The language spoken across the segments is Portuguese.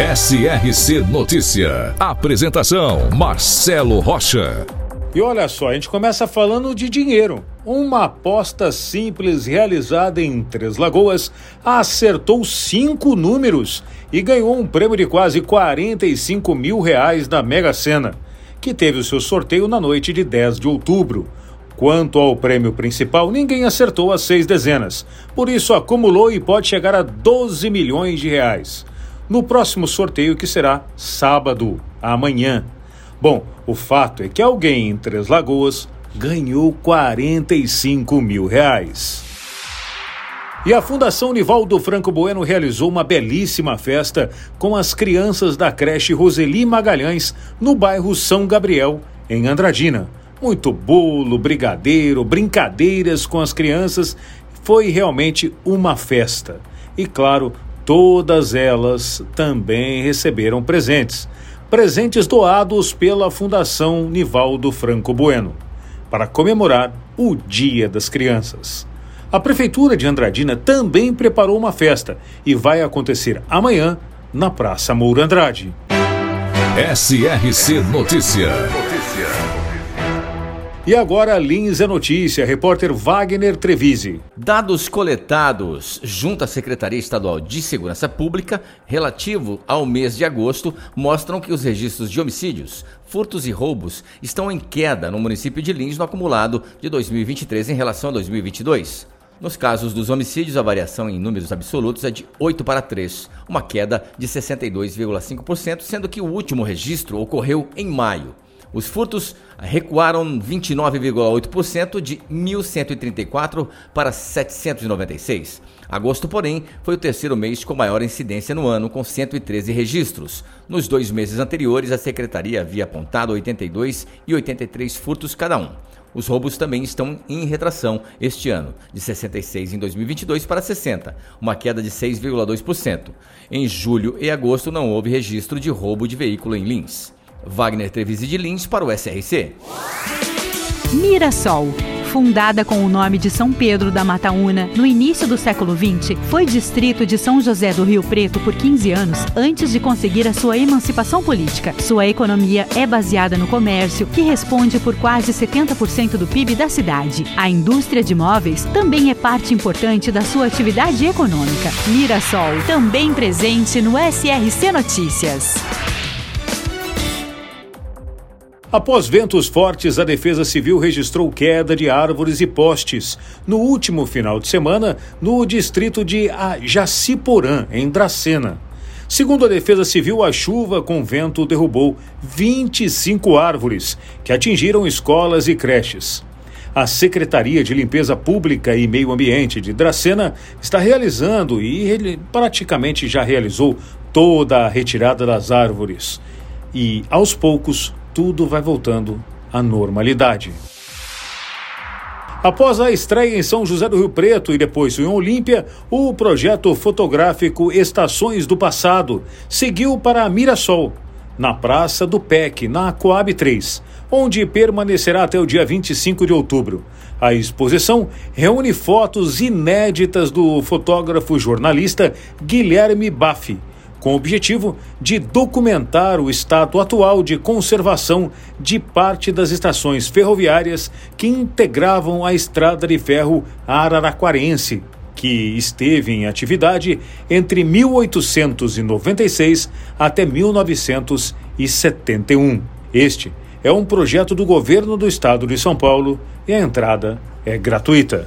SRC Notícia. Apresentação: Marcelo Rocha. E olha só, a gente começa falando de dinheiro. Uma aposta simples realizada em Três Lagoas acertou cinco números e ganhou um prêmio de quase 45 mil reais da Mega Sena, que teve o seu sorteio na noite de 10 de outubro. Quanto ao prêmio principal, ninguém acertou as seis dezenas, por isso acumulou e pode chegar a 12 milhões de reais no próximo sorteio que será sábado, amanhã. Bom, o fato é que alguém em Três Lagoas ganhou 45 mil reais. E a Fundação Nivaldo Franco Bueno realizou uma belíssima festa com as crianças da creche Roseli Magalhães, no bairro São Gabriel, em Andradina. Muito bolo, brigadeiro, brincadeiras com as crianças. Foi realmente uma festa. E claro, Todas elas também receberam presentes, presentes doados pela Fundação Nivaldo Franco Bueno, para comemorar o Dia das Crianças. A Prefeitura de Andradina também preparou uma festa e vai acontecer amanhã na Praça Moura Andrade. SRC Notícia. E agora, Lins é notícia, repórter Wagner Trevise. Dados coletados junto à Secretaria Estadual de Segurança Pública relativo ao mês de agosto mostram que os registros de homicídios, furtos e roubos estão em queda no município de Lins no acumulado de 2023 em relação a 2022. Nos casos dos homicídios, a variação em números absolutos é de 8 para 3, uma queda de 62,5%, sendo que o último registro ocorreu em maio. Os furtos recuaram 29,8% de 1.134 para 796. Agosto, porém, foi o terceiro mês com maior incidência no ano, com 113 registros. Nos dois meses anteriores, a secretaria havia apontado 82 e 83 furtos cada um. Os roubos também estão em retração este ano, de 66 em 2022 para 60, uma queda de 6,2%. Em julho e agosto não houve registro de roubo de veículo em Lins. Wagner Trevisi de Lins para o SRC. Mirassol. Fundada com o nome de São Pedro da Mataúna no início do século XX, foi distrito de São José do Rio Preto por 15 anos antes de conseguir a sua emancipação política. Sua economia é baseada no comércio, que responde por quase 70% do PIB da cidade. A indústria de móveis também é parte importante da sua atividade econômica. Mirassol, também presente no SRC Notícias. Após ventos fortes, a Defesa Civil registrou queda de árvores e postes no último final de semana no distrito de Jaciporã, em Dracena. Segundo a Defesa Civil, a chuva com vento derrubou 25 árvores que atingiram escolas e creches. A Secretaria de Limpeza Pública e Meio Ambiente de Dracena está realizando e praticamente já realizou toda a retirada das árvores. E, aos poucos, tudo vai voltando à normalidade. Após a estreia em São José do Rio Preto e depois em Olímpia, o projeto fotográfico Estações do Passado seguiu para Mirassol, na Praça do PEC, na Coab 3, onde permanecerá até o dia 25 de outubro. A exposição reúne fotos inéditas do fotógrafo jornalista Guilherme Baffi com o objetivo de documentar o estado atual de conservação de parte das estações ferroviárias que integravam a estrada de ferro araraquarense, que esteve em atividade entre 1896 até 1971. Este é um projeto do governo do estado de São Paulo e a entrada é gratuita.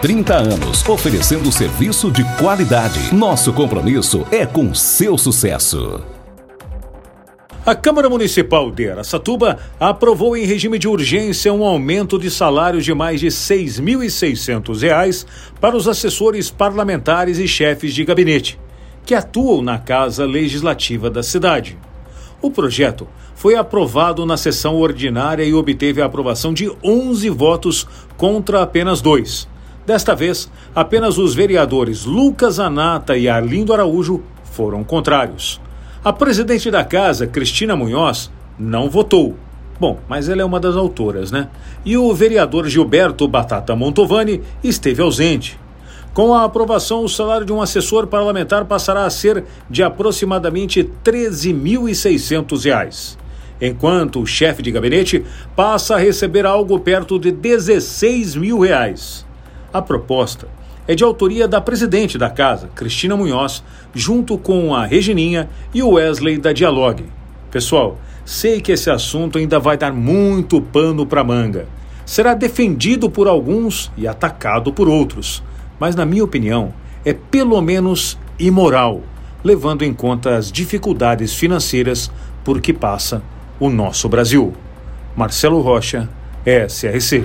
30 anos, oferecendo serviço de qualidade. Nosso compromisso é com seu sucesso. A Câmara Municipal de Aracatuba aprovou em regime de urgência um aumento de salários de mais de R$ 6.600 para os assessores parlamentares e chefes de gabinete, que atuam na Casa Legislativa da cidade. O projeto foi aprovado na sessão ordinária e obteve a aprovação de 11 votos contra apenas dois. Desta vez, apenas os vereadores Lucas Anata e Arlindo Araújo foram contrários. A presidente da casa, Cristina Munhoz, não votou. Bom, mas ela é uma das autoras, né? E o vereador Gilberto Batata Montovani esteve ausente. Com a aprovação, o salário de um assessor parlamentar passará a ser de aproximadamente R$ 13.600, enquanto o chefe de gabinete passa a receber algo perto de 16 mil reais. A proposta é de autoria da presidente da casa, Cristina Munhoz, junto com a Regininha e o Wesley da Dialogue. Pessoal, sei que esse assunto ainda vai dar muito pano para manga. Será defendido por alguns e atacado por outros, mas na minha opinião, é pelo menos imoral, levando em conta as dificuldades financeiras por que passa o nosso Brasil. Marcelo Rocha, SRC.